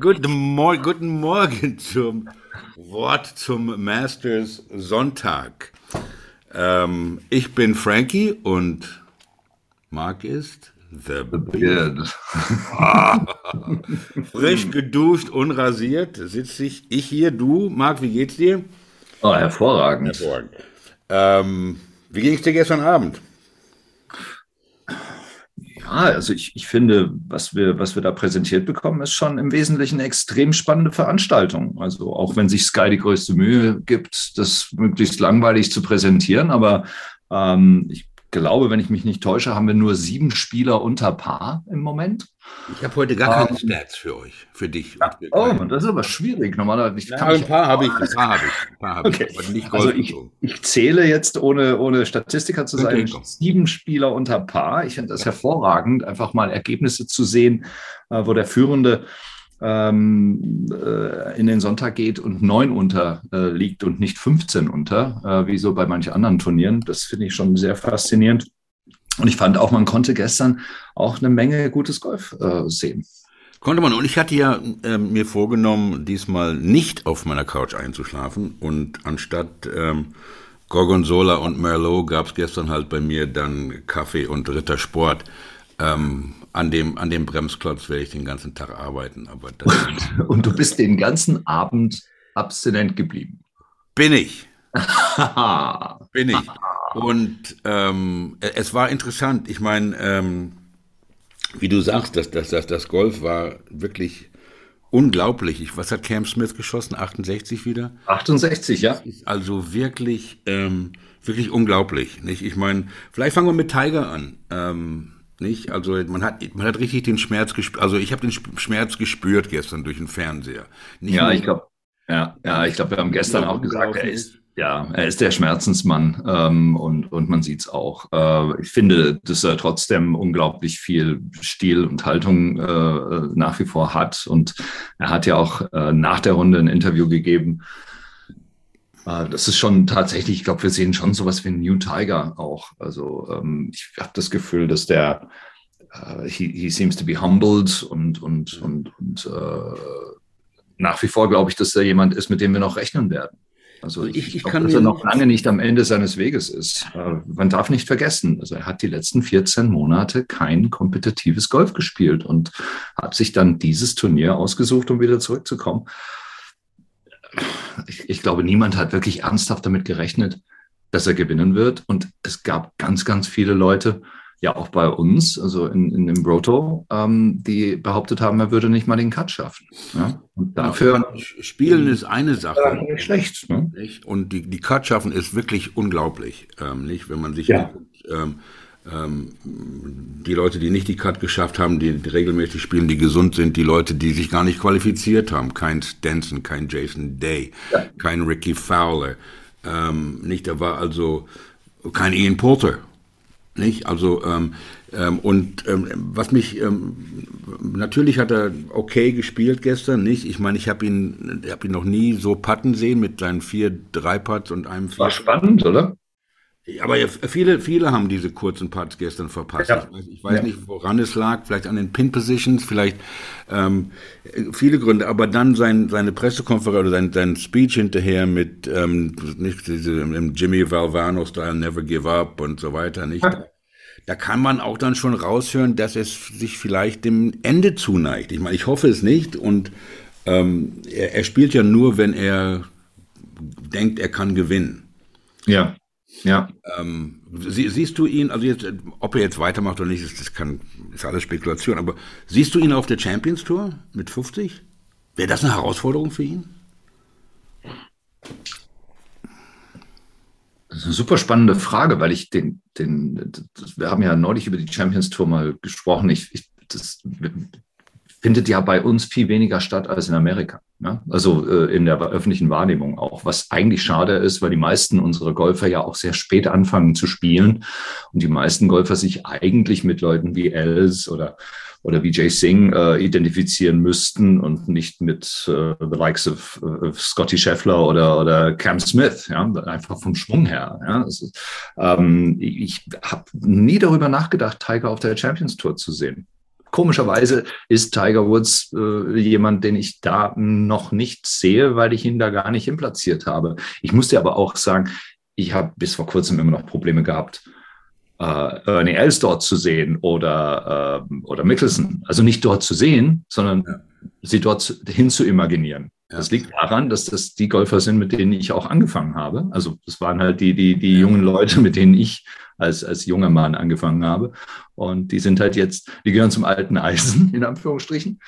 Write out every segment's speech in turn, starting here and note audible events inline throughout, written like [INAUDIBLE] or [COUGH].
guten, Mor guten Morgen zum Wort zum Masters Sonntag. Ähm, ich bin Frankie und Mark ist The Beard. [LAUGHS] Frisch geduscht, unrasiert sitze ich, ich hier, du, Mark, wie geht's dir? Oh, hervorragend. hervorragend. Ähm, wie ging es dir gestern Abend? Also ich, ich finde, was wir, was wir da präsentiert bekommen, ist schon im Wesentlichen eine extrem spannende Veranstaltung. Also auch wenn sich Sky die größte Mühe gibt, das möglichst langweilig zu präsentieren, aber ähm, ich glaube, wenn ich mich nicht täusche, haben wir nur sieben Spieler unter Paar im Moment. Ich habe heute gar keine ähm, Stats für euch, für dich. Ja, oh, das ist aber schwierig. Normalerweise ich ja, ein paar habe ich, ein paar habe ich, ein paar habe okay. ich, also ich, ich, zähle jetzt, ohne, ohne Statistiker zu sein, okay. sieben Spieler unter Paar. Ich finde das ja. hervorragend, einfach mal Ergebnisse zu sehen, äh, wo der Führende ähm, äh, in den Sonntag geht und neun unter äh, liegt und nicht 15 unter, äh, wie so bei manchen anderen Turnieren. Das finde ich schon sehr faszinierend. Und ich fand auch, man konnte gestern auch eine Menge gutes Golf äh, sehen. Konnte man. Und ich hatte ja äh, mir vorgenommen, diesmal nicht auf meiner Couch einzuschlafen. Und anstatt ähm, Gorgonzola und Merlot gab es gestern halt bei mir dann Kaffee und Rittersport. Ähm, an dem, an dem Bremsklotz werde ich den ganzen Tag arbeiten. Aber [LAUGHS] und du bist den ganzen Abend abstinent geblieben. Bin ich. [LAUGHS] Bin ich. Und ähm, es war interessant. Ich meine, ähm, wie du sagst, das, das, das, das Golf war wirklich unglaublich. Ich, was hat Cam Smith geschossen? 68 wieder? 68, ja. Also wirklich, ähm, wirklich unglaublich. Nicht? Ich meine, vielleicht fangen wir mit Tiger an. Ähm, nicht? Also man hat, man hat richtig den Schmerz gespürt. Also ich habe den Schmerz gespürt gestern durch den Fernseher. Nicht ja, ich glaube, ja, ja, ich glaube, wir haben gestern auch gesagt, er ist, ja, er ist der Schmerzensmann ähm, und, und man sieht es auch. Äh, ich finde, dass er trotzdem unglaublich viel Stil und Haltung äh, nach wie vor hat. Und er hat ja auch äh, nach der Runde ein Interview gegeben. Äh, das ist schon tatsächlich, ich glaube, wir sehen schon sowas wie ein New Tiger auch. Also ähm, ich habe das Gefühl, dass der, äh, he, he seems to be humbled und, und, und, und äh, nach wie vor glaube ich, dass er jemand ist, mit dem wir noch rechnen werden. Also ich, ich, ich glaub, kann dass er noch lange nicht am Ende seines Weges ist. Äh, man darf nicht vergessen, also er hat die letzten 14 Monate kein kompetitives Golf gespielt und hat sich dann dieses Turnier ausgesucht, um wieder zurückzukommen. Ich, ich glaube, niemand hat wirklich ernsthaft damit gerechnet, dass er gewinnen wird. Und es gab ganz, ganz viele Leute, ja auch bei uns, also in, in dem Broto, ähm, die behauptet haben, er würde nicht mal den Cut schaffen. Ja? Und dafür spielen ist eine Sache. Ja, nicht schlecht. Ne? Und die, die Cut schaffen ist wirklich unglaublich, ähm, nicht? Wenn man sich ja. ähm, ähm, die Leute, die nicht die Cut geschafft haben, die, regelmäßig spielen, die gesund sind, die Leute, die sich gar nicht qualifiziert haben, kein Stenson, kein Jason Day, ja. kein Ricky Fowler, ähm, nicht, da war also kein Ian Porter nicht? Also, ähm, ähm, und ähm, was mich, ähm, natürlich hat er okay gespielt gestern, nicht? Ich meine, ich habe ihn, hab ihn noch nie so patten sehen mit seinen vier Dreiputts und einem vier. War spannend, oder? Aber viele, viele haben diese kurzen Putts gestern verpasst. Ja. Ich weiß, ich weiß ja. nicht, woran es lag. Vielleicht an den Pin-Positions, vielleicht ähm, viele Gründe. Aber dann sein, seine Pressekonferenz oder sein, sein Speech hinterher mit ähm, nicht diese, im Jimmy Valvano-Style, Never Give Up und so weiter. Nicht? Ja. Da kann man auch dann schon raushören, dass es sich vielleicht dem Ende zuneigt. Ich meine, ich hoffe es nicht. Und ähm, er, er spielt ja nur, wenn er denkt, er kann gewinnen. Ja. Ja. Ähm, sie, siehst du ihn, also jetzt, ob er jetzt weitermacht oder nicht, das kann, ist alles Spekulation, aber siehst du ihn auf der Champions Tour mit 50? Wäre das eine Herausforderung für ihn? Das ist eine super spannende Frage, weil ich den, den, das, wir haben ja neulich über die Champions Tour mal gesprochen. Ich, ich das findet ja bei uns viel weniger statt als in Amerika. Ne? Also äh, in der öffentlichen Wahrnehmung auch, was eigentlich schade ist, weil die meisten unserer Golfer ja auch sehr spät anfangen zu spielen und die meisten Golfer sich eigentlich mit Leuten wie Els oder oder wie Jay Singh äh, identifizieren müssten und nicht mit äh, the likes of, of Scotty Scheffler oder, oder Cam Smith, ja, einfach vom Schwung her. Ja. Ist, ähm, ich habe nie darüber nachgedacht, Tiger auf der Champions Tour zu sehen. Komischerweise ist Tiger Woods äh, jemand, den ich da noch nicht sehe, weil ich ihn da gar nicht implatziert habe. Ich muss dir aber auch sagen, ich habe bis vor kurzem immer noch Probleme gehabt, äh, Ernie Els dort zu sehen oder, äh, oder Mickelson. Also nicht dort zu sehen, sondern ja. sie dort hin zu imaginieren. Ja. Das liegt daran, dass das die Golfer sind, mit denen ich auch angefangen habe. Also das waren halt die, die, die jungen Leute, mit denen ich als, als junger Mann angefangen habe. Und die sind halt jetzt, die gehören zum alten Eisen, in Anführungsstrichen.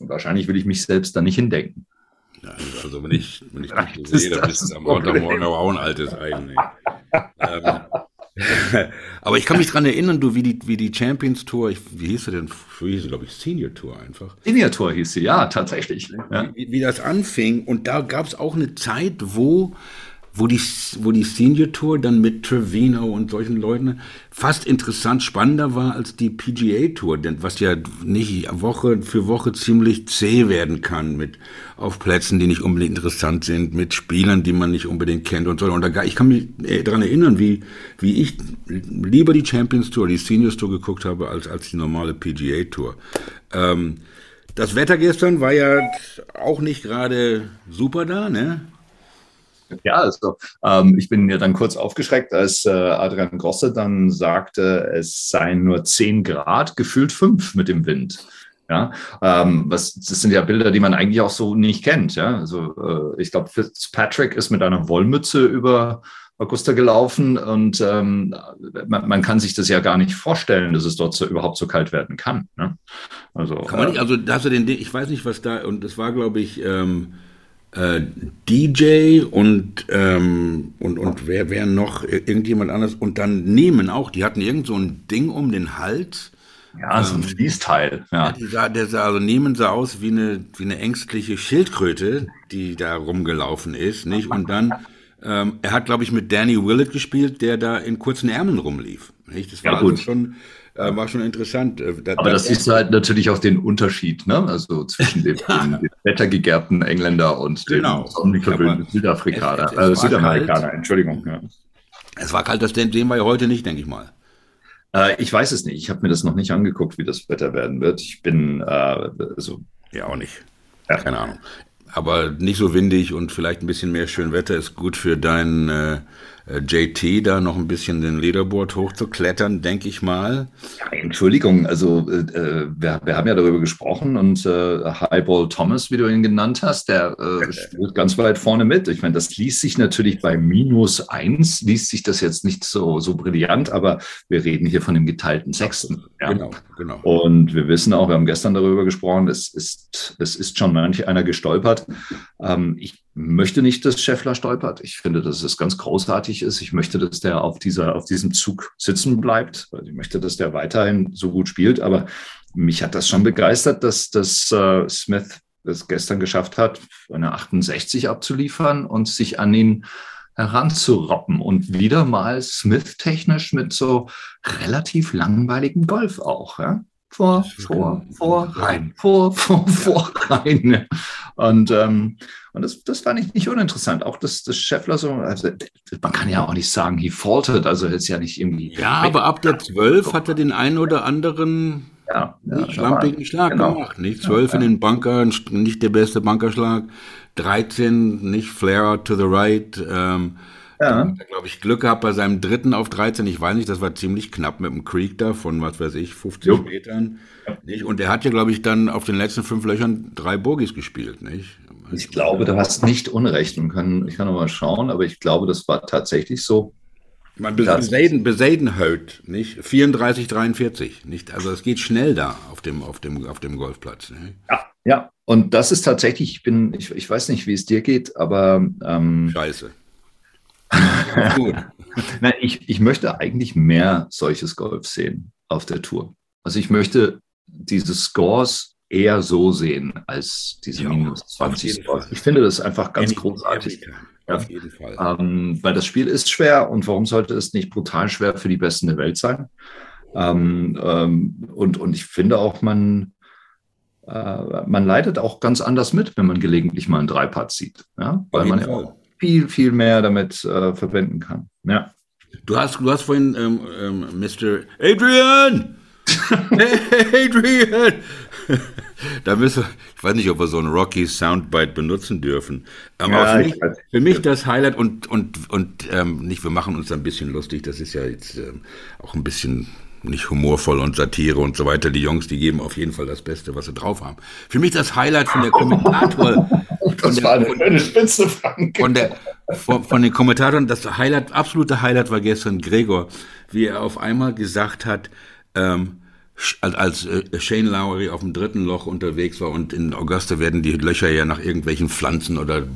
Und wahrscheinlich will ich mich selbst da nicht hindenken. Ja, also wenn ich, wenn ich dich so sehe, dann bist du am Morgen aber auch ein altes Eisen. [LAUGHS] ähm, [LAUGHS] aber ich kann mich daran erinnern, du, wie die, wie die Champions Tour, ich, wie hieß sie denn? Wie hieß sie, glaube ich, Senior Tour einfach. Senior Tour hieß sie, ja, tatsächlich. Ja. Wie, wie, das anfing. Und da gab es auch eine Zeit, wo wo die, wo die Senior Tour dann mit Trevino und solchen Leuten fast interessant spannender war als die PGA Tour, denn was ja nicht Woche für Woche ziemlich zäh werden kann mit auf Plätzen, die nicht unbedingt interessant sind, mit Spielern, die man nicht unbedingt kennt und so. Und da, ich kann mich äh, daran erinnern, wie, wie ich lieber die Champions Tour, die Seniors Tour geguckt habe, als, als die normale PGA Tour. Ähm, das Wetter gestern war ja auch nicht gerade super da, ne? Ja, also ähm, ich bin ja dann kurz aufgeschreckt, als äh, Adrian Grosse dann sagte, es seien nur 10 Grad, gefühlt 5 mit dem Wind. Ja, ähm, was, das sind ja Bilder, die man eigentlich auch so nicht kennt. Ja, also äh, ich glaube, Fitzpatrick ist mit einer Wollmütze über Augusta gelaufen und ähm, man, man, kann sich das ja gar nicht vorstellen, dass es dort so, überhaupt so kalt werden kann. Ne? Also, kann man nicht, äh, also da hast du den, ich weiß nicht, was da, und das war, glaube ich, ähm, äh, DJ und, ähm, und, und wer, wer noch, irgendjemand anders und dann Nehmen auch, die hatten irgend so ein Ding um den Hals. Ja, so ein ähm, Fließteil. Ja. ja sah, der sah, also Nehmen sah aus wie eine, wie eine ängstliche Schildkröte, die da rumgelaufen ist, nicht? Und dann, ähm, er hat, glaube ich, mit Danny Willett gespielt, der da in kurzen Ärmeln rumlief. Nicht? Das war ja, also schon, äh, war schon interessant. Äh, da, Aber das ist halt natürlich auch den Unterschied, ne? Also zwischen dem, [LAUGHS] ja. dem wettergegerbten Engländer und genau. dem sonnenverwöhnten Südafrikaner, äh, Südamerikaner, kalt. Entschuldigung. Ja. Es war kalt, das sehen wir ja heute nicht, denke ich mal. Äh, ich weiß es nicht. Ich habe mir das noch nicht angeguckt, wie das Wetter werden wird. Ich bin äh, also ja auch nicht. Ja. Keine Ahnung. Aber nicht so windig und vielleicht ein bisschen mehr schön Wetter ist gut für deinen äh, JT da noch ein bisschen den Leaderboard hochzuklettern, denke ich mal. Ja, Entschuldigung, also äh, äh, wir, wir, haben ja darüber gesprochen und äh, Highball Thomas, wie du ihn genannt hast, der äh, [LAUGHS] spielt ganz weit vorne mit. Ich meine, das liest sich natürlich bei minus eins, liest sich das jetzt nicht so, so brillant, aber wir reden hier von dem geteilten Sechsten. Ja. Genau, genau. Und wir wissen auch, wir haben gestern darüber gesprochen, es ist, es ist schon manch einer gestolpert. Ähm, ich möchte nicht, dass Scheffler stolpert. Ich finde, dass es ganz großartig ist. Ich möchte, dass der auf, dieser, auf diesem Zug sitzen bleibt. Ich möchte, dass der weiterhin so gut spielt. Aber mich hat das schon begeistert, dass, dass äh, Smith es gestern geschafft hat, eine 68 abzuliefern und sich an ihn heranzuroppen und wieder mal Smith technisch mit so relativ langweiligem Golf auch. Ja? Vor, vor, vor, rein, vor, vor, vor, rein. Und ähm, und das, das fand ich nicht uninteressant. Auch das, das Scheffler so, also man kann ja auch nicht sagen, he faltered, also jetzt ja nicht irgendwie. Ja, aber ab der 12 hat er den einen oder anderen ja, ja, schlampigen Schlag genau. gemacht. Nicht 12 ja, in den Bunker, nicht der beste Bunkerschlag. 13, nicht Flare to the right. Ähm, ja. Hat glaube ich, Glück gehabt bei seinem dritten auf 13. Ich weiß nicht, das war ziemlich knapp mit dem Creek da von, was weiß ich, 50 jo. Metern. Nicht? Und er hat ja, glaube ich, dann auf den letzten fünf Löchern drei Bogies gespielt, nicht? Ich glaube, du hast nicht Unrecht und kann, ich kann noch mal schauen, aber ich glaube, das war tatsächlich so. Man Besaden, Besaden hört, nicht? 34, 43, nicht? Also es geht schnell da auf dem, auf dem, auf dem Golfplatz. Ne? Ja, ja. Und das ist tatsächlich, ich bin, ich, ich weiß nicht, wie es dir geht, aber ähm, Scheiße. [LAUGHS] Nein, ich, ich möchte eigentlich mehr solches Golf sehen auf der Tour. Also ich möchte diese Scores eher so sehen als diese ja, minus 20 Ich finde das einfach ganz every, großartig. Every ja. Auf jeden Fall. Ähm, weil das Spiel ist schwer und warum sollte es nicht brutal schwer für die Besten der Welt sein? Ähm, ähm, und, und ich finde auch, man, äh, man leidet auch ganz anders mit, wenn man gelegentlich mal einen Dreipart sieht. Ja? Weil man ja auch viel, viel mehr damit äh, verwenden kann. Ja. Du hast, du hast vorhin ähm, ähm, Mr. Adrian [LAUGHS] Adrian! [LAUGHS] da müssen, ich weiß nicht, ob wir so ein Rocky Soundbite benutzen dürfen. Ähm, ja, für, mich, für, mich, das Highlight und, und, und ähm, nicht, wir machen uns ein bisschen lustig, das ist ja jetzt ähm, auch ein bisschen nicht humorvoll und Satire und so weiter. Die Jungs, die geben auf jeden Fall das Beste, was sie drauf haben. Für mich das Highlight von der [LAUGHS] Kommentator. Das der, war eine schöne Spitze, Frank. Von, der, von, von den Kommentatoren, das Highlight, absolute Highlight war gestern Gregor, wie er auf einmal gesagt hat, ähm, als äh, Shane Lowry auf dem dritten Loch unterwegs war und in Augusta werden die Löcher ja nach irgendwelchen Pflanzen oder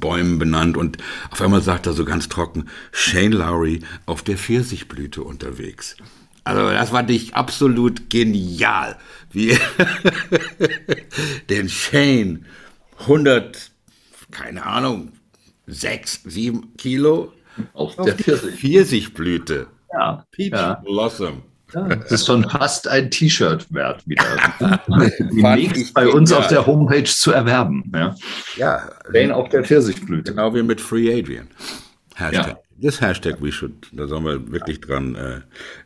Bäumen benannt und auf einmal sagt er so ganz trocken, Shane Lowry auf der Pfirsichblüte unterwegs. Also das fand ich absolut genial. Wie [LAUGHS] den Shane 100, keine Ahnung, 6, 7 Kilo auf, auf der Pfirsich. Pfirsichblüte. Ja, Peach ja. Blossom. Ja, das ist schon fast ein T-Shirt wert wieder. [LAUGHS] Demnächst bei uns auf der Homepage zu erwerben. Ja, ja. Jane auf der Pfirsichblüte. Genau wie mit Free Adrian. Hashtag. Ja. Das Hashtag we should, da sollen wir wirklich dran, äh,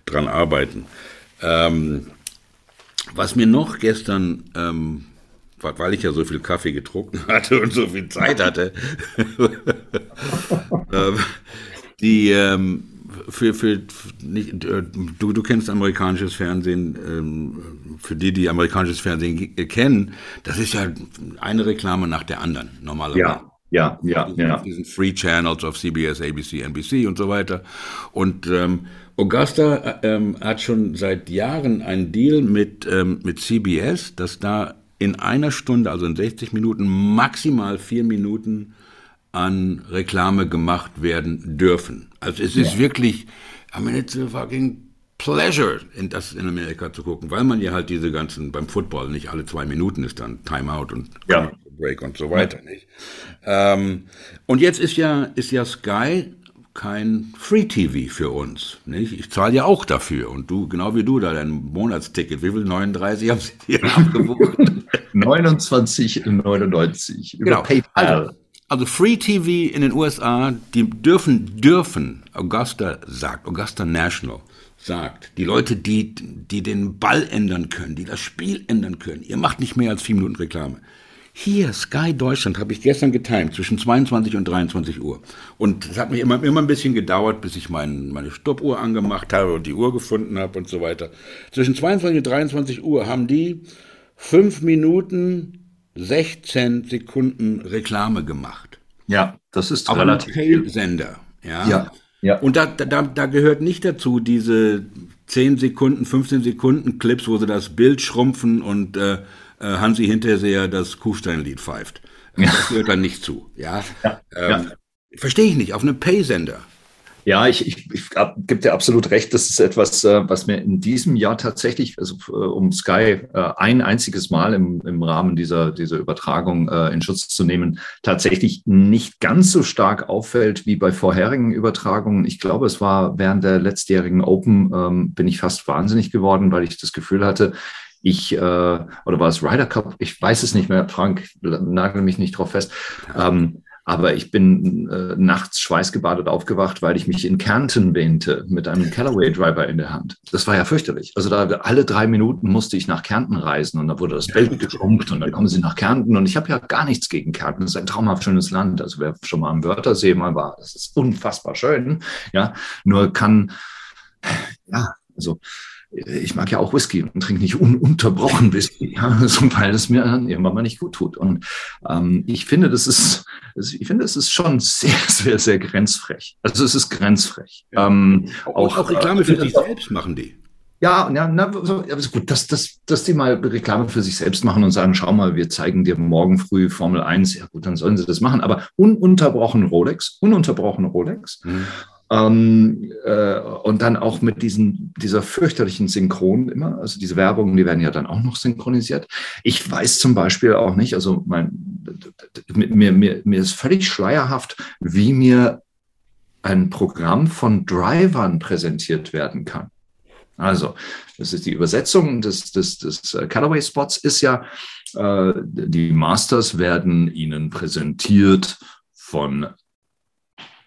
dran arbeiten. Ähm, was mir noch gestern, ähm, weil ich ja so viel Kaffee getrunken [LAUGHS] hatte und so viel Zeit hatte, [LAUGHS] ähm, die ähm, für, für nicht, äh, du, du kennst amerikanisches Fernsehen, ähm, für die, die amerikanisches Fernsehen kennen, das ist ja eine Reklame nach der anderen, normalerweise. Ja. Ja, ja, ja. Diesen Free Channels auf CBS, ABC, NBC und so weiter. Und ähm, Augusta ähm, hat schon seit Jahren einen Deal mit, ähm, mit CBS, dass da in einer Stunde, also in 60 Minuten, maximal vier Minuten an Reklame gemacht werden dürfen. Also es ist ja. wirklich, I mean, it's a fucking pleasure, in das in Amerika zu gucken, weil man ja halt diese ganzen, beim Football nicht alle zwei Minuten ist dann Timeout und ja. Break und so weiter, nicht? Ähm, und jetzt ist ja, ist ja Sky kein Free TV für uns, nicht? Ich zahle ja auch dafür und du, genau wie du da, dein Monatsticket, wie viel? 39 haben sie dir [LAUGHS] abgebucht? 29,99 über genau. PayPal. Also, also Free TV in den USA, die dürfen, dürfen, Augusta sagt, Augusta National sagt, die Leute, die, die den Ball ändern können, die das Spiel ändern können, ihr macht nicht mehr als vier Minuten Reklame. Hier, Sky Deutschland, habe ich gestern getimt, zwischen 22 und 23 Uhr. Und es hat mich immer, immer ein bisschen gedauert, bis ich mein, meine Stoppuhr angemacht habe und die Uhr gefunden habe und so weiter. Zwischen 22 und 23 Uhr haben die fünf Minuten 16 Sekunden Reklame gemacht. Ja, das ist Auf relativ einem Sender. Ja. ja. Ja. Und da, da, da gehört nicht dazu diese 10 Sekunden, 15 Sekunden Clips, wo sie das Bild schrumpfen und äh, Hansi Hinterseher das Kufsteinlied pfeift. Das gehört dann nicht zu. Ja. ja, ähm, ja. Verstehe ich nicht, auf einem Pay-Sender. Ja, ich, ich, ich gebe dir absolut recht. Das ist etwas, äh, was mir in diesem Jahr tatsächlich, also äh, um Sky äh, ein einziges Mal im, im Rahmen dieser, dieser Übertragung in Schutz zu nehmen, tatsächlich nicht ganz so stark auffällt wie bei vorherigen Übertragungen. Ich glaube, es war während der letztjährigen Open, ähm, bin ich fast wahnsinnig geworden, weil ich das Gefühl hatte, ich, äh, oder war es Ryder Cup? Ich weiß es nicht mehr, Frank, nagel mich nicht drauf fest. Ähm, aber ich bin äh, nachts schweißgebadet aufgewacht, weil ich mich in Kärnten wähnte mit einem Callaway Driver in der Hand. Das war ja fürchterlich. Also da alle drei Minuten musste ich nach Kärnten reisen und da wurde das Bild geschrumpft und dann kommen sie nach Kärnten und ich habe ja gar nichts gegen Kärnten. Das ist ein traumhaft schönes Land. Also wer schon mal am Wörthersee mal war, das ist unfassbar schön. Ja, nur kann, ja, also ich mag ja auch Whisky und trinke nicht ununterbrochen Whisky, ja, [LAUGHS] so, weil es mir irgendwann mal nicht gut tut. Und ähm, ich finde, das ist, ich finde, es ist schon sehr, [LAUGHS] sehr, sehr grenzfrech. Also es ist grenzfrech. Ja. Ähm, auch, auch, Reklame für [LAUGHS] sich selbst machen die. Ja, ja, na, so, ist gut, dass, dass, dass die mal Reklame für sich selbst machen und sagen, schau mal, wir zeigen dir morgen früh Formel 1. Ja gut, dann sollen sie das machen. Aber ununterbrochen Rolex, ununterbrochen Rolex. Mhm. Ähm, äh, und dann auch mit diesen, dieser fürchterlichen Synchron immer, also diese Werbungen, die werden ja dann auch noch synchronisiert. Ich weiß zum Beispiel auch nicht, also mein, mir, mir, mir ist völlig schleierhaft, wie mir ein Programm von Drivern präsentiert werden kann. Also, das ist die Übersetzung des, des, des äh, Callaway-Spots, ist ja, äh, die Masters werden Ihnen präsentiert von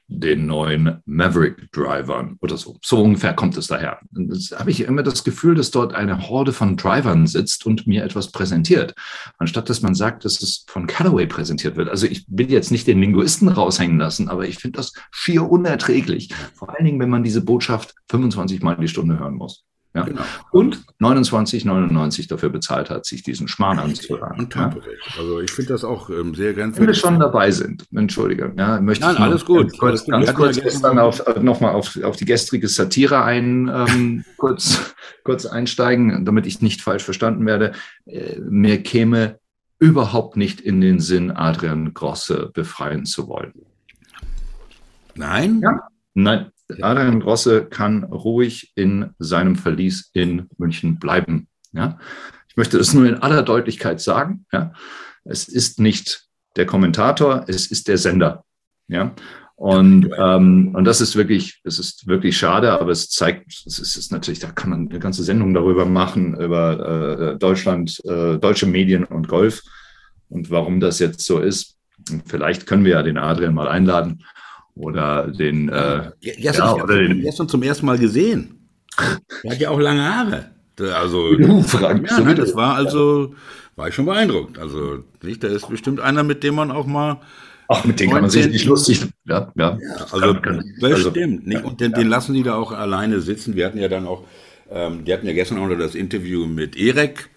den neuen Maverick-Drivern oder so. So ungefähr kommt es daher. Das habe ich immer das Gefühl, dass dort eine Horde von Drivern sitzt und mir etwas präsentiert, anstatt dass man sagt, dass es von Callaway präsentiert wird. Also ich will jetzt nicht den Linguisten raushängen lassen, aber ich finde das schier unerträglich. Vor allen Dingen, wenn man diese Botschaft 25 Mal die Stunde hören muss. Ja. Genau. Und 29,99 dafür bezahlt hat, sich diesen Schmarrn anzuhören. Ja. Also ich finde das auch ähm, sehr grenzwertig. Wenn wir schon dabei sind, entschuldige, ja, möchte Nein, ich alles gut. ganz kurz, ganz kurz gestern auf, äh, nochmal auf, auf die gestrige Satire ein, ähm, [LAUGHS] kurz, kurz einsteigen, damit ich nicht falsch verstanden werde. Äh, mir käme überhaupt nicht in den Sinn, Adrian Grosse befreien zu wollen. Nein? Ja. Nein, Adrian Grosse kann ruhig in seinem Verlies in München bleiben. Ja? Ich möchte das nur in aller Deutlichkeit sagen. Ja? Es ist nicht der Kommentator, es ist der Sender. Ja? Und, ähm, und das ist wirklich, es ist wirklich schade, aber es zeigt, es ist, ist natürlich, da kann man eine ganze Sendung darüber machen, über äh, Deutschland, äh, deutsche Medien und Golf und warum das jetzt so ist. Und vielleicht können wir ja den Adrian mal einladen oder den. Äh, gestern, ja, oder den gestern zum ersten Mal gesehen. Er hat ja auch lange Haare. Also, [LAUGHS] ja, nein, das war also, war ich schon beeindruckt. Also, nicht, da ist bestimmt einer, mit dem man auch mal. Ach, mit dem kann man sich nicht lustig. Ja, ja. ja also, das also? Und den, den, lassen die da auch alleine sitzen. Wir hatten ja dann auch, ähm, die hatten ja gestern auch noch das Interview mit Erek.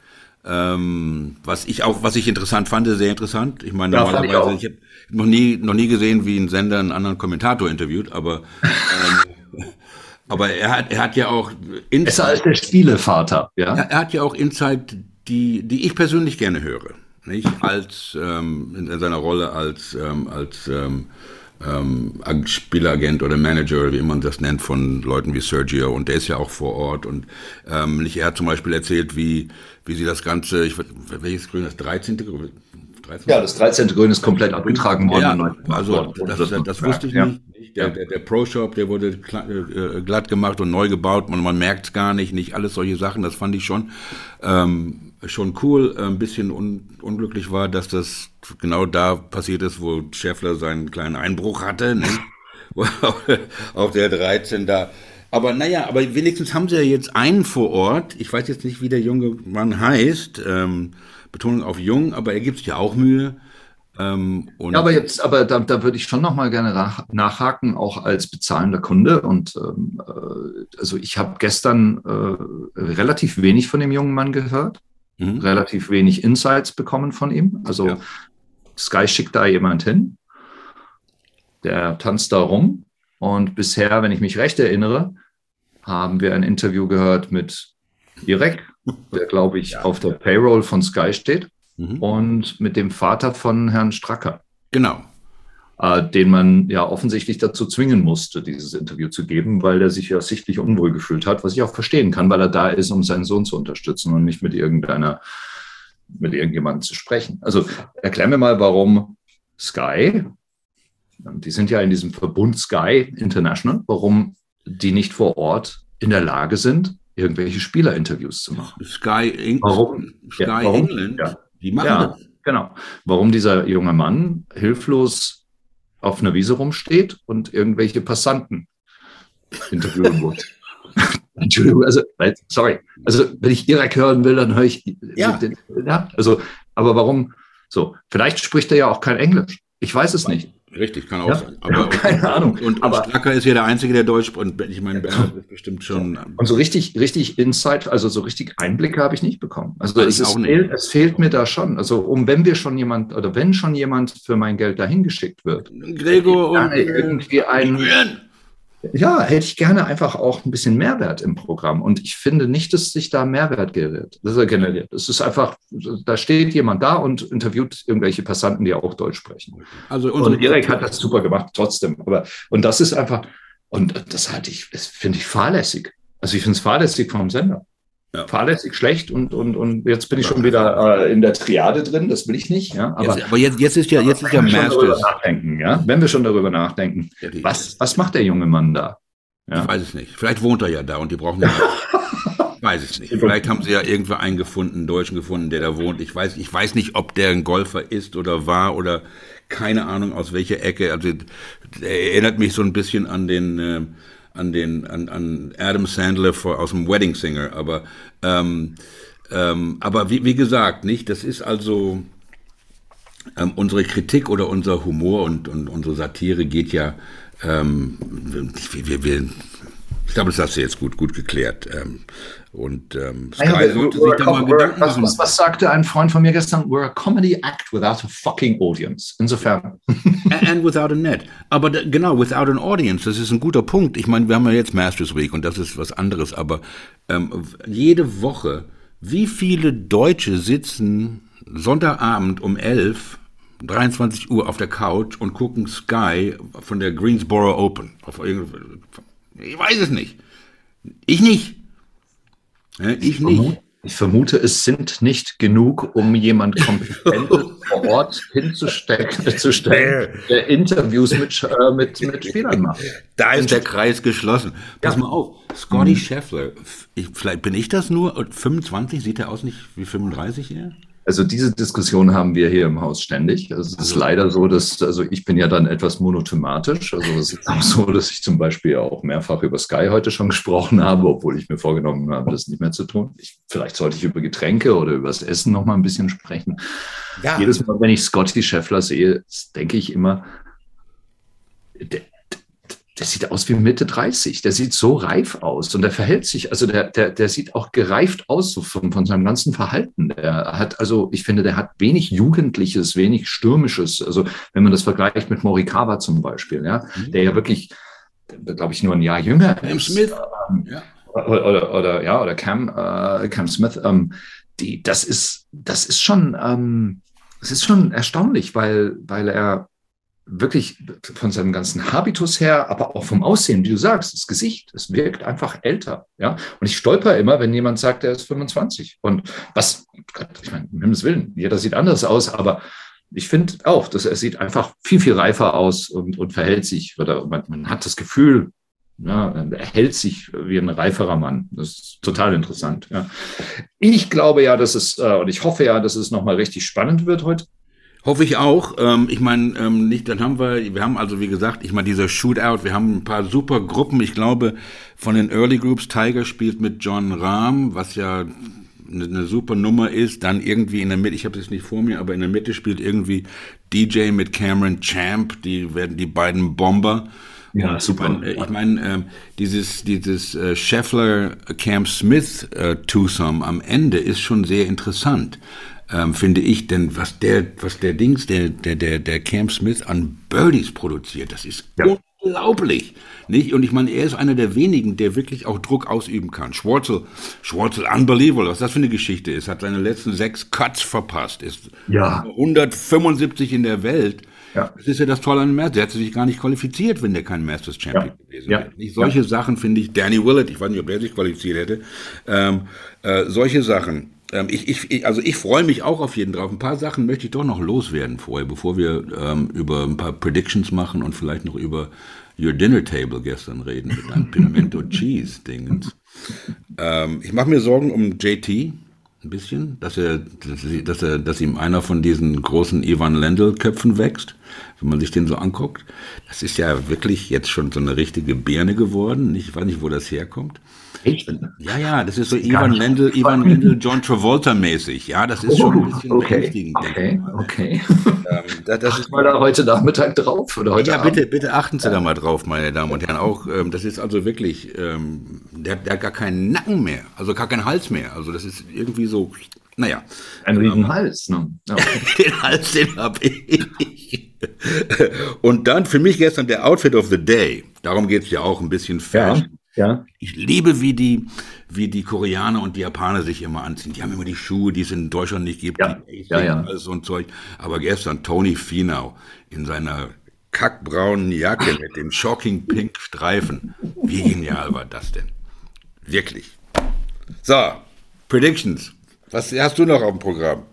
Ähm, was ich auch, was ich interessant fand, sehr interessant. Ich meine, normalerweise, ich, ich habe noch nie, noch nie gesehen, wie ein Sender einen anderen Kommentator interviewt, aber, ähm, [LAUGHS] aber er hat, er hat ja auch Insight. Besser als der Spielevater, ja. Er, er, hat ja auch Insight, die, die ich persönlich gerne höre. Nicht? Als, ähm, in seiner Rolle als, ähm, als, ähm, ähm, Spielagent oder Manager, wie man das nennt, von Leuten wie Sergio und der ist ja auch vor Ort und ähm, er hat zum Beispiel erzählt, wie, wie sie das Ganze, ich welches Grün, das 13. 13. Ja, das 13. Grün ist komplett abgetragen worden. Ja, also das, das, das, wusste ich ja. nicht. Der, der, der Pro-Shop, der wurde äh, glatt gemacht und neu gebaut. Man, man merkt es gar nicht, nicht alles solche Sachen. Das fand ich schon, ähm, schon cool. Ein bisschen un, unglücklich war, dass das genau da passiert ist, wo Scheffler seinen kleinen Einbruch hatte. Ne? [LAUGHS] auf der 13 da. Aber naja, aber wenigstens haben sie ja jetzt einen vor Ort. Ich weiß jetzt nicht, wie der junge Mann heißt. Ähm, Betonung auf jung, aber er gibt sich ja auch Mühe. Ähm, ja, aber jetzt, aber da, da würde ich schon noch mal gerne nachhaken, auch als bezahlender Kunde. Und ähm, äh, also ich habe gestern äh, relativ wenig von dem jungen Mann gehört, mhm. relativ wenig Insights bekommen von ihm. Also ja. Sky schickt da jemand hin, der tanzt da rum. Und bisher, wenn ich mich recht erinnere, haben wir ein Interview gehört mit Direk, der, glaube ich, ja, auf der Payroll von Sky steht, mhm. und mit dem Vater von Herrn Stracker. Genau. Äh, den man ja offensichtlich dazu zwingen musste, dieses Interview zu geben, weil er sich ja sichtlich unwohl gefühlt hat, was ich auch verstehen kann, weil er da ist, um seinen Sohn zu unterstützen und nicht mit irgendeiner, mit irgendjemandem zu sprechen. Also erklär mir mal, warum Sky, die sind ja in diesem Verbund Sky International, warum die nicht vor Ort in der Lage sind, irgendwelche Spielerinterviews zu machen. Sky, Eng warum? Sky ja, warum? England, ja. die machen ja, das. Genau. Warum dieser junge Mann hilflos auf einer Wiese rumsteht und irgendwelche Passanten interviewen [LAUGHS] muss. [LAUGHS] Entschuldigung, also, sorry. Also, wenn ich Irak hören will, dann höre ich. Ja. Den, ja. Also, aber warum? So, vielleicht spricht er ja auch kein Englisch. Ich weiß es nicht. Richtig, kann auch ja, sein. Aber, keine und, Ahnung. Und, und, aber, Stracker ist ja der Einzige, der Deutsch und ich meine, Bernhard ist bestimmt schon. Und so richtig, richtig Insight, also so richtig Einblicke habe ich nicht bekommen. Also es, ist, fehlt, es fehlt mir da schon. Also um wenn wir schon jemand oder wenn schon jemand für mein Geld dahin geschickt wird, Gregor und irgendwie ein ja, hätte ich gerne einfach auch ein bisschen Mehrwert im Programm. Und ich finde nicht, dass sich da Mehrwert generiert. Das ist generiert. Es ist einfach, da steht jemand da und interviewt irgendwelche Passanten, die auch Deutsch sprechen. Also und Erik hat das super gemacht, trotzdem. Aber, und das ist einfach, und das halte ich, das finde ich fahrlässig. Also ich finde es fahrlässig vom Sender. Ja. Fahrlässig schlecht und, und, und jetzt bin ich schon wieder äh, in der Triade drin, das will ich nicht. Ja? Aber, jetzt, aber jetzt, jetzt ist ja, jetzt ist ja Masters. Nachdenken, ja? Wenn wir schon darüber nachdenken, ja, was, was macht der junge Mann da? Ja? Ich weiß es nicht. Vielleicht wohnt er ja da und die brauchen ja. weiß es nicht. [LAUGHS] Vielleicht haben sie ja irgendwo einen gefunden, einen Deutschen gefunden, der da wohnt. Ich weiß, ich weiß nicht, ob der ein Golfer ist oder war oder keine Ahnung aus welcher Ecke. Also er erinnert mich so ein bisschen an den äh, an den an, an Adam Sandler vor, aus dem Wedding Singer. Aber ähm, ähm, aber wie, wie gesagt, nicht. Das ist also ähm, unsere Kritik oder unser Humor und, und unsere Satire geht ja ähm, wir, wir, ich glaube, das hast du jetzt gut, gut geklärt. Ähm, und ähm, Sky naja, sollte sich da mal Gedanken was, machen. Was, was, sagte ein Freund von mir gestern? We're a comedy act without a fucking audience. Insofern. And without a net. Aber da, genau, without an audience, das ist ein guter Punkt. Ich meine, wir haben ja jetzt Masters Week und das ist was anderes, aber ähm, jede Woche, wie viele Deutsche sitzen Sonntagabend um elf 23 Uhr auf der Couch und gucken Sky von der Greensboro Open. ich weiß es nicht. Ich nicht. Ich nicht. Ich vermute, es sind nicht genug, um jemand kompetent [LAUGHS] vor Ort hinzustecken, zu stellen, der Interviews mit, äh, mit, mit Spielern macht. Da ist der Kreis geschlossen. Pass ja. mal auf, Scotty mhm. Scheffler, ich, vielleicht bin ich das nur, 25, sieht er aus nicht wie 35 hier? Also diese Diskussion haben wir hier im Haus ständig. Also es ist also leider so, dass, also ich bin ja dann etwas monothematisch. Also es ist auch so, dass ich zum Beispiel auch mehrfach über Sky heute schon [LAUGHS] gesprochen habe, obwohl ich mir vorgenommen habe, das nicht mehr zu tun. Ich, vielleicht sollte ich über Getränke oder über das Essen noch mal ein bisschen sprechen. Ja. Jedes Mal, wenn ich Scotty Scheffler sehe, denke ich immer, der, sieht aus wie Mitte 30. Der sieht so reif aus und der verhält sich, also der, der, der sieht auch gereift aus so von, von seinem ganzen Verhalten. Der hat, also ich finde, der hat wenig Jugendliches, wenig Stürmisches. Also wenn man das vergleicht mit Morikawa zum Beispiel, ja, mhm. der ja wirklich, glaube ich, nur ein Jahr jünger Cam ist. Smith. Ähm, ja. Oder, oder, oder, ja, oder Cam, äh, Cam Smith. Ähm, die, das ist, das ist schon, ähm, das ist schon erstaunlich, weil, weil er wirklich von seinem ganzen Habitus her, aber auch vom Aussehen, wie du sagst, das Gesicht, es wirkt einfach älter. Ja? Und ich stolper immer, wenn jemand sagt, er ist 25. Und was, ich meine, um Himmels Willen, jeder sieht anders aus, aber ich finde auch, dass er sieht einfach viel, viel reifer aus und, und verhält sich, oder man, man hat das Gefühl, ja, er hält sich wie ein reiferer Mann. Das ist total interessant. Ja. Ich glaube ja, dass es, äh, und ich hoffe ja, dass es nochmal richtig spannend wird heute Hoffe ich auch. Ähm, ich meine, ähm, nicht, dann haben wir, wir haben also wie gesagt, ich meine, dieser Shootout, wir haben ein paar super Gruppen. Ich glaube, von den Early Groups, Tiger spielt mit John Rahm, was ja eine, eine super Nummer ist. Dann irgendwie in der Mitte, ich habe es nicht vor mir, aber in der Mitte spielt irgendwie DJ mit Cameron Champ. Die werden die beiden Bomber. Ja, super. Ich meine, mein, äh, dieses, dieses äh, Scheffler Camp Smith äh, am Ende ist schon sehr interessant ähm, finde ich, denn was der, was der Dings, der, der, der, der Cam Smith an Birdies produziert, das ist ja. unglaublich. Nicht? Und ich meine, er ist einer der wenigen, der wirklich auch Druck ausüben kann. Schwarzel, Schwarzel, unbelievable, was das für eine Geschichte ist, hat seine letzten sechs Cuts verpasst, ist ja. 175 in der Welt. Ja. Das ist ja das Tolle an dem Masters. Der hätte sich gar nicht qualifiziert, wenn der kein Masters Champion ja. gewesen wäre. Ja. solche Sachen finde ich, Danny Willett, ich weiß nicht, ob er sich qualifiziert hätte, ähm, äh, solche Sachen ich, ich, also ich freue mich auch auf jeden drauf. Ein paar Sachen möchte ich doch noch loswerden vorher, bevor wir ähm, über ein paar Predictions machen und vielleicht noch über Your Dinner Table gestern reden mit einem [LAUGHS] Pimento Cheese Dingens. Ähm, ich mache mir Sorgen um JT ein bisschen, dass er, dass er, dass ihm einer von diesen großen Ivan Lendl Köpfen wächst, wenn man sich den so anguckt. Das ist ja wirklich jetzt schon so eine richtige Birne geworden. Ich weiß nicht, wo das herkommt. Echt? Ja, ja, das ist so Ivan Lendl, Ivan Lendl, John Travolta mäßig. Ja, das ist schon ein bisschen okay. Okay, okay. Ähm, das, das ist mal da heute Nachmittag drauf oder heute Ja, Abend. bitte, bitte achten Sie ja. da mal drauf, meine Damen und Herren. Auch, ähm, das ist also wirklich, ähm, der, der hat gar keinen Nacken mehr, also gar keinen Hals mehr. Also das ist irgendwie so, naja. Ein riesen Hals, ne? Ja. [LAUGHS] den Hals, den habe ich. und dann für mich gestern der Outfit of the Day. Darum geht es ja auch ein bisschen Fashion. Ja. Ja. Ich liebe, wie die, wie die Koreaner und die Japaner sich immer anziehen. Die haben immer die Schuhe, die es in Deutschland nicht gibt. Ja, ja, ja. Alles so ein Zeug. Aber gestern Tony Finau in seiner kackbraunen Jacke mit dem shocking pink Streifen. Wie genial war das denn? Wirklich. So, Predictions. Was hast du noch auf dem Programm?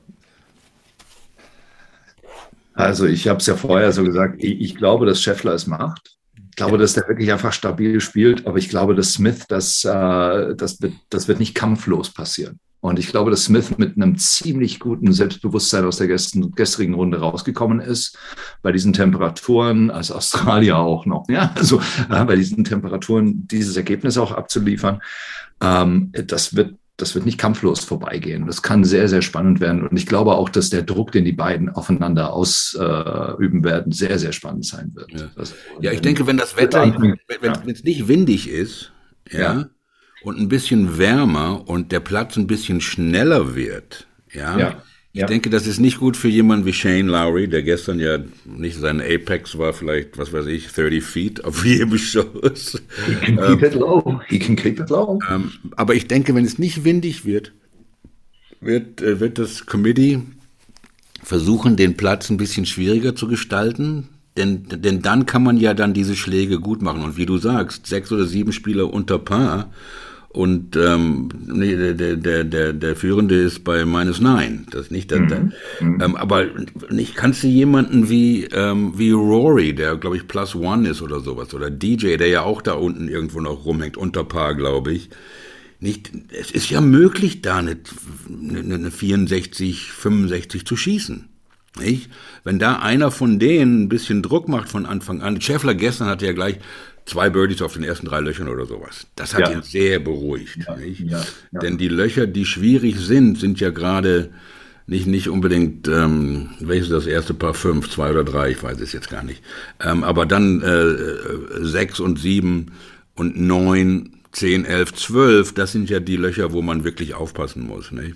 Also ich habe es ja vorher so gesagt, ich, ich glaube, dass Scheffler es macht. Ich glaube, dass der wirklich einfach stabil spielt, aber ich glaube, dass Smith, das, äh, das, wird, das wird nicht kampflos passieren. Und ich glaube, dass Smith mit einem ziemlich guten Selbstbewusstsein aus der gestrigen Runde rausgekommen ist. Bei diesen Temperaturen, als Australier auch noch, ja, [LAUGHS] also äh, bei diesen Temperaturen dieses Ergebnis auch abzuliefern, ähm, das wird das wird nicht kampflos vorbeigehen. Das kann sehr, sehr spannend werden. Und ich glaube auch, dass der Druck, den die beiden aufeinander ausüben äh, werden, sehr, sehr spannend sein wird. Ja, das, ja ich denke, wenn das Wetter, wenn es ja. nicht windig ist, ja, ja, und ein bisschen wärmer und der Platz ein bisschen schneller wird, ja, ja. Ich ja. denke, das ist nicht gut für jemanden wie Shane Lowry, der gestern ja nicht sein Apex war, vielleicht, was weiß ich, 30 Feet auf [LAUGHS] jedem Schuss. He can keep it low. He can keep it low. Ähm, aber ich denke, wenn es nicht windig wird, wird, äh, wird das Committee versuchen, den Platz ein bisschen schwieriger zu gestalten. Denn, denn dann kann man ja dann diese Schläge gut machen. Und wie du sagst, sechs oder sieben Spieler unter Paar und ähm, nee, der, der, der, der Führende ist bei minus nine. Das ist nicht der, der mhm. ähm, aber nicht kannst du jemanden wie ähm, wie Rory, der glaube ich plus one ist oder sowas, oder DJ, der ja auch da unten irgendwo noch rumhängt, unter Paar, glaube ich. Nicht, es ist ja möglich, da eine, eine 64, 65 zu schießen. Nicht? Wenn da einer von denen ein bisschen Druck macht von Anfang an, Scheffler gestern hatte ja gleich zwei Birdies auf den ersten drei Löchern oder sowas. Das hat ja. ihn sehr beruhigt. Ja, ja, Denn die Löcher, die schwierig sind, sind ja gerade nicht, nicht unbedingt, ähm, welches das erste Paar fünf, zwei oder drei, ich weiß es jetzt gar nicht. Ähm, aber dann äh, sechs und sieben und neun 10, 11, 12, das sind ja die Löcher, wo man wirklich aufpassen muss. Nicht?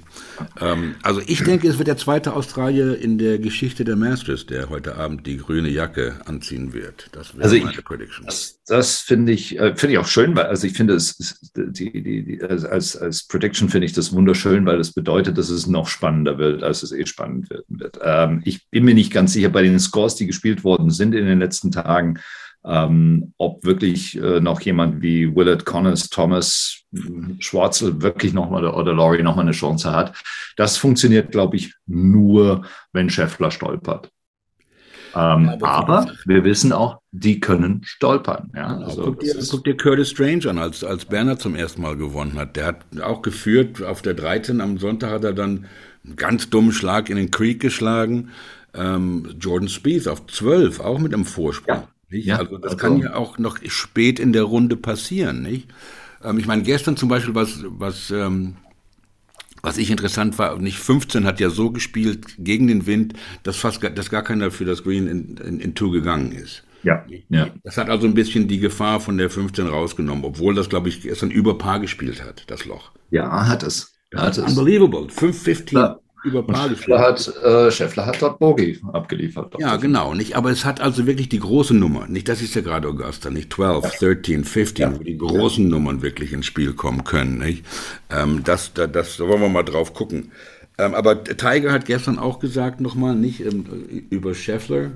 Ähm, also ich denke, es wird der zweite Australier in der Geschichte der Masters, der heute Abend die grüne Jacke anziehen wird. Das wäre also meine ich, Prediction. Das, das finde ich, äh, finde ich auch schön, weil also ich finde es die, die, die, als, als Prediction finde ich das wunderschön, weil das bedeutet, dass es noch spannender wird, als es eh spannend werden wird. Ähm, ich bin mir nicht ganz sicher bei den Scores, die gespielt worden sind in den letzten Tagen ähm, ob wirklich äh, noch jemand wie Willard Connors, Thomas, Schwarzel wirklich nochmal oder, Laurie nochmal eine Chance hat. Das funktioniert, glaube ich, nur, wenn Scheffler stolpert. Ähm, ja, aber, wir wissen auch, die können stolpern. Ja? Genau. Also, guck, dir, guck, dir, Curtis Strange an, als, als Bernhard zum ersten Mal gewonnen hat. Der hat auch geführt, auf der 13 am Sonntag hat er dann einen ganz dummen Schlag in den Creek geschlagen. Ähm, Jordan Spieth auf 12, auch mit einem Vorsprung. Ja. Nicht? Ja, also das also. kann ja auch noch spät in der Runde passieren. Nicht? Ähm, ich meine, gestern zum Beispiel, was, was, ähm, was ich interessant war, nicht 15 hat ja so gespielt gegen den Wind, dass fast dass gar keiner für das Green in, in, in Two gegangen ist. Ja, ja. Das hat also ein bisschen die Gefahr von der 15 rausgenommen, obwohl das, glaube ich, gestern über Paar gespielt hat, das Loch. Ja, hat es. Hat es. Unbelievable. 515. Ja über Paar Scheffler hat, äh, Scheffler hat dort Bogie abgeliefert. Ja, genau. Nicht, aber es hat also wirklich die große Nummer. Nicht, das ist ja gerade Augusta, nicht 12, ja. 13, 15, ja. wo die großen ja. Nummern wirklich ins Spiel kommen können. Nicht? Ähm, das, da, das, da wollen wir mal drauf gucken. Ähm, aber Tiger hat gestern auch gesagt, nochmal, nicht ähm, über Scheffler,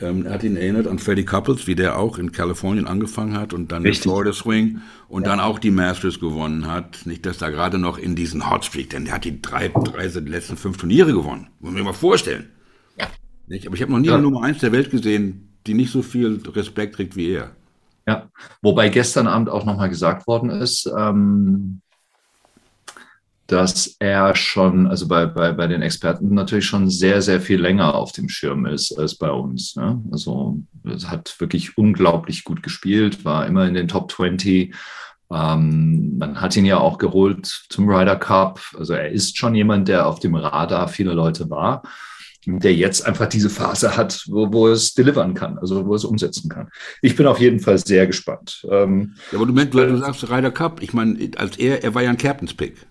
ähm, er hat ihn erinnert an Freddie Couples, wie der auch in Kalifornien angefangen hat und dann Richtig. den Florida Swing und ja. dann auch die Masters gewonnen hat. Nicht, dass da gerade noch in diesen Hotstreak, denn der hat die drei, drei letzten fünf Turniere gewonnen. Muss man sich mal vorstellen. Ja. Nicht? Aber ich habe noch nie ja. eine Nummer eins der Welt gesehen, die nicht so viel Respekt kriegt wie er. Ja, wobei gestern Abend auch nochmal gesagt worden ist, ähm, dass er schon, also bei, bei, bei den Experten natürlich schon sehr, sehr viel länger auf dem Schirm ist als bei uns. Ne? Also hat wirklich unglaublich gut gespielt, war immer in den Top 20. Ähm, man hat ihn ja auch geholt zum Ryder Cup. Also er ist schon jemand, der auf dem Radar vieler Leute war, der jetzt einfach diese Phase hat, wo, wo es delivern kann, also wo es umsetzen kann. Ich bin auf jeden Fall sehr gespannt. Ähm, ja, aber du, meinst, du sagst Ryder Cup. Ich meine, als er, er war ja ein Captain's Pick.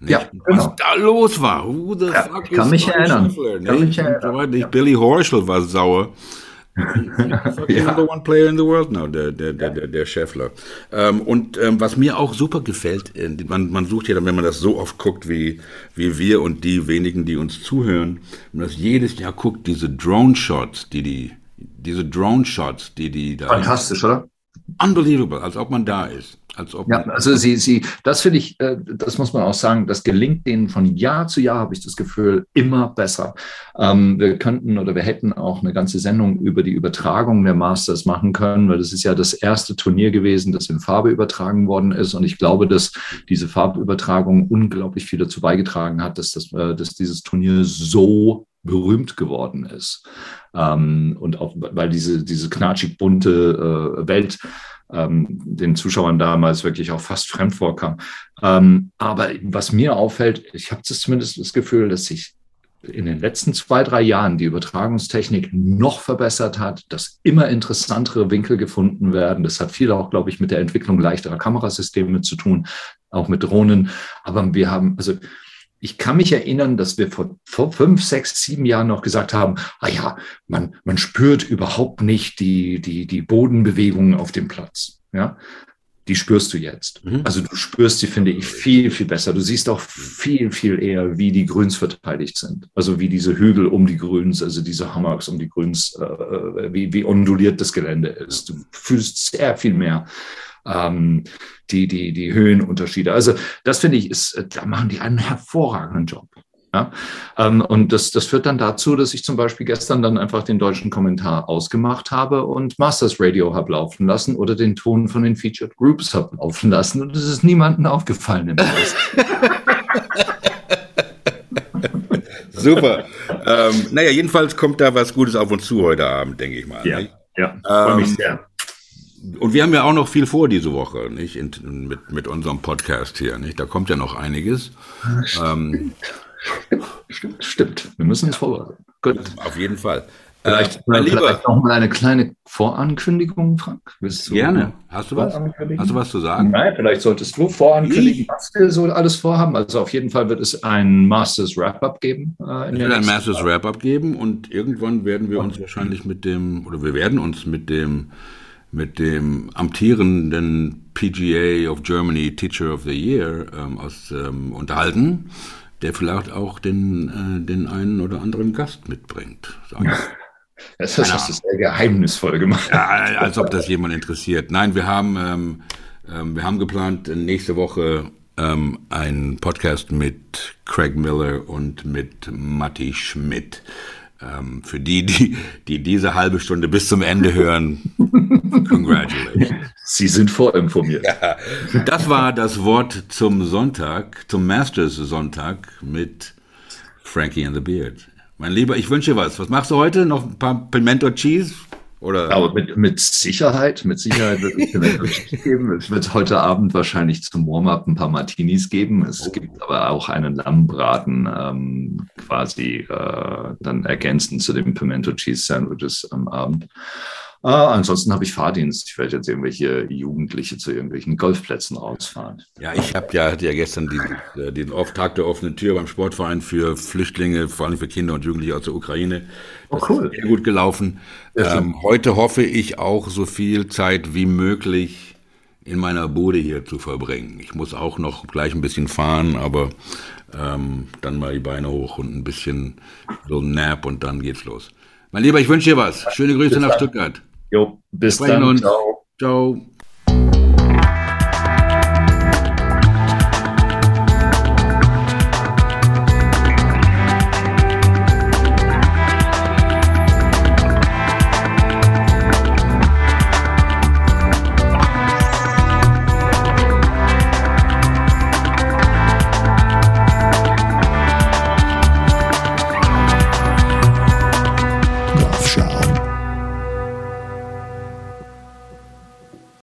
Nicht? Ja, genau. Was da los war. Who the ja, fuck kann mich erinnern. Kann mich erinnern. Ja. Billy Horschel war sauer. [LAUGHS] ja. number one player in the world now, der, der, der, der, der Scheffler. Ähm, und ähm, was mir auch super gefällt, äh, man, man sucht ja dann, wenn man das so oft guckt, wie, wie wir und die wenigen, die uns zuhören, wenn man das jedes Jahr guckt, diese Drone-Shots, die die, diese Drone-Shots, die die da. Fantastisch, oder? unbelievable, als ob man da ist. Als ob ja, also sie, sie, das finde ich, äh, das muss man auch sagen, das gelingt denen von Jahr zu Jahr, habe ich das Gefühl, immer besser. Ähm, wir könnten oder wir hätten auch eine ganze Sendung über die Übertragung der Masters machen können, weil das ist ja das erste Turnier gewesen, das in Farbe übertragen worden ist. Und ich glaube, dass diese Farbübertragung unglaublich viel dazu beigetragen hat, dass, das, äh, dass dieses Turnier so berühmt geworden ist. Ähm, und auch, weil diese, diese knatschig bunte äh, Welt ähm, den Zuschauern damals wirklich auch fast fremd vorkam. Ähm, aber was mir auffällt, ich habe zumindest das Gefühl, dass sich in den letzten zwei, drei Jahren die Übertragungstechnik noch verbessert hat, dass immer interessantere Winkel gefunden werden. Das hat viel auch, glaube ich, mit der Entwicklung leichterer Kamerasysteme zu tun, auch mit Drohnen. Aber wir haben, also ich kann mich erinnern, dass wir vor, vor fünf, sechs, sieben Jahren noch gesagt haben, ah ja, man, man spürt überhaupt nicht die, die, die Bodenbewegungen auf dem Platz. Ja, die spürst du jetzt. Mhm. Also du spürst sie, finde ich, viel, viel besser. Du siehst auch viel, viel eher, wie die Grüns verteidigt sind. Also wie diese Hügel um die Grüns, also diese Hammocks um die Grüns, äh, äh wie, wie onduliert das Gelände ist. Du fühlst sehr viel mehr ähm, die, die, die Höhenunterschiede. Also das finde ich, ist, äh, da machen die einen hervorragenden Job. Ja? Ähm, und das, das führt dann dazu, dass ich zum Beispiel gestern dann einfach den deutschen Kommentar ausgemacht habe und Masters Radio habe laufen lassen oder den Ton von den Featured Groups habe laufen lassen und es ist niemandem aufgefallen im Haus. [LAUGHS] Super. ähm, naja, jedenfalls kommt da was Gutes auf uns zu heute Abend, denke ich mal. Ja, ja, freue mich ähm, sehr und wir haben ja auch noch viel vor diese Woche, nicht? In, mit, mit unserem Podcast hier, nicht? Da kommt ja noch einiges. Ähm, stimmt, stimmt. Wir müssen uns vorbereiten. Gut. Auf jeden Fall. Vielleicht, äh, vielleicht Lieber, noch mal eine kleine Vorankündigung, Frank. Willst du Gerne. Hast du was? Hast du was zu sagen? Nein, vielleicht solltest du vorankündigen, was wir so alles vorhaben. Also auf jeden Fall wird es ein Masters Wrap-Up geben. Äh, es wird ein Masters Wrap-Up geben und irgendwann werden wir uns wahrscheinlich mit dem, oder wir werden uns mit dem mit dem amtierenden PGA of Germany Teacher of the Year ähm, aus, ähm, unterhalten, der vielleicht auch den, äh, den einen oder anderen Gast mitbringt. [LAUGHS] Das hast du sehr geheimnisvoll gemacht. Ja, als ob das jemand interessiert. Nein, wir haben, ähm, ähm, wir haben geplant, nächste Woche ähm, einen Podcast mit Craig Miller und mit Matti Schmidt. Ähm, für die, die, die diese halbe Stunde bis zum Ende hören, [LAUGHS] congratulations. [LAUGHS] Sie sind vorinformiert. Ja, das war das Wort zum Sonntag, zum Masters Sonntag mit Frankie and the Beard. Mein Lieber, ich wünsche dir was. Was machst du heute? Noch ein paar Pimento Cheese? Oder? Aber mit, mit Sicherheit, mit Sicherheit wird es Pimento [LAUGHS] Cheese geben. Es wird heute Abend wahrscheinlich zum Warm-up ein paar Martinis geben. Es oh. gibt aber auch einen Lammbraten ähm, quasi äh, dann ergänzend zu den Pimento Cheese Sandwiches am Abend. Äh, ansonsten habe ich Fahrdienst. Ich werde jetzt irgendwelche Jugendliche zu irgendwelchen Golfplätzen rausfahren. Ja, ich habe ja, hatte ja gestern die, äh, den Tag der offenen Tür beim Sportverein für Flüchtlinge, vor allem für Kinder und Jugendliche aus der Ukraine. Oh, das oh, cool. ist sehr gut gelaufen. Ähm, heute hoffe ich auch so viel Zeit wie möglich in meiner Bude hier zu verbringen. Ich muss auch noch gleich ein bisschen fahren, aber ähm, dann mal die Beine hoch und ein bisschen so ein Nap und dann geht's los. Mein Lieber, ich wünsche dir was. Schöne Grüße nach Stuttgart. Jo, bis Sprechen dann. Ciao. Ciao.